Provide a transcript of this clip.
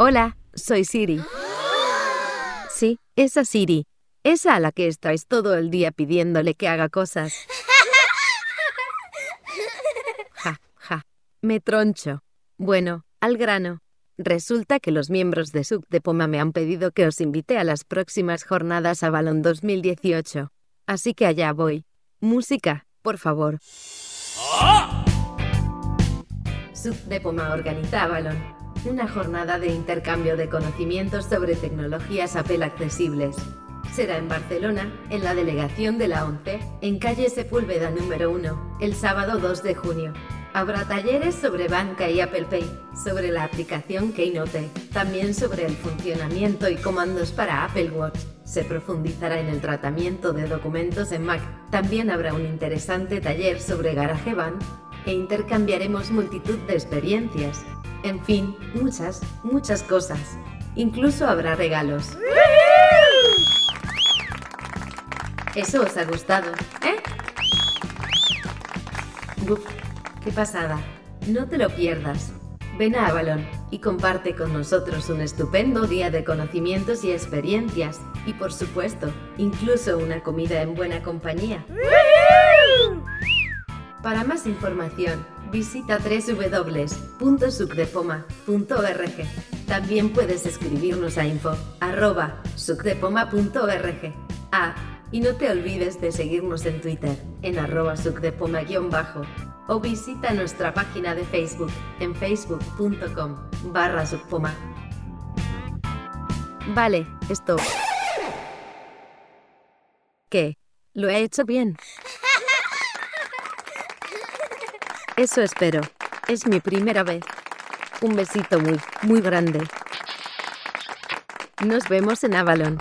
Hola, soy Siri. Sí, esa Siri. Esa a la que estáis todo el día pidiéndole que haga cosas. Ja, ja. Me troncho. Bueno, al grano. Resulta que los miembros de SUC de Poma me han pedido que os invite a las próximas jornadas a Balón 2018. Así que allá voy. Música, por favor. SUC de Poma organiza Avalon, una jornada de intercambio de conocimientos sobre tecnologías Apple accesibles. Será en Barcelona, en la delegación de la ONCE, en calle Sepúlveda número 1, el sábado 2 de junio. Habrá talleres sobre banca y Apple Pay, sobre la aplicación Keynote, también sobre el funcionamiento y comandos para Apple Watch. Se profundizará en el tratamiento de documentos en Mac. También habrá un interesante taller sobre GarageBand e intercambiaremos multitud de experiencias. En fin, muchas, muchas cosas. Incluso habrá regalos. Eso os ha gustado, ¿eh? Buf, qué pasada. No te lo pierdas. Ven a Avalon y comparte con nosotros un estupendo día de conocimientos y experiencias. Y por supuesto, incluso una comida en buena compañía. Para más información, visita www.sucdepoma.org. También puedes escribirnos a info.sucdepoma.org. Ah, y no te olvides de seguirnos en Twitter, en arroba o visita nuestra página de Facebook en facebook.com barra. Vale, stop. ¿Qué? ¿Lo he hecho bien? Eso espero. Es mi primera vez. Un besito muy, muy grande. Nos vemos en Avalon.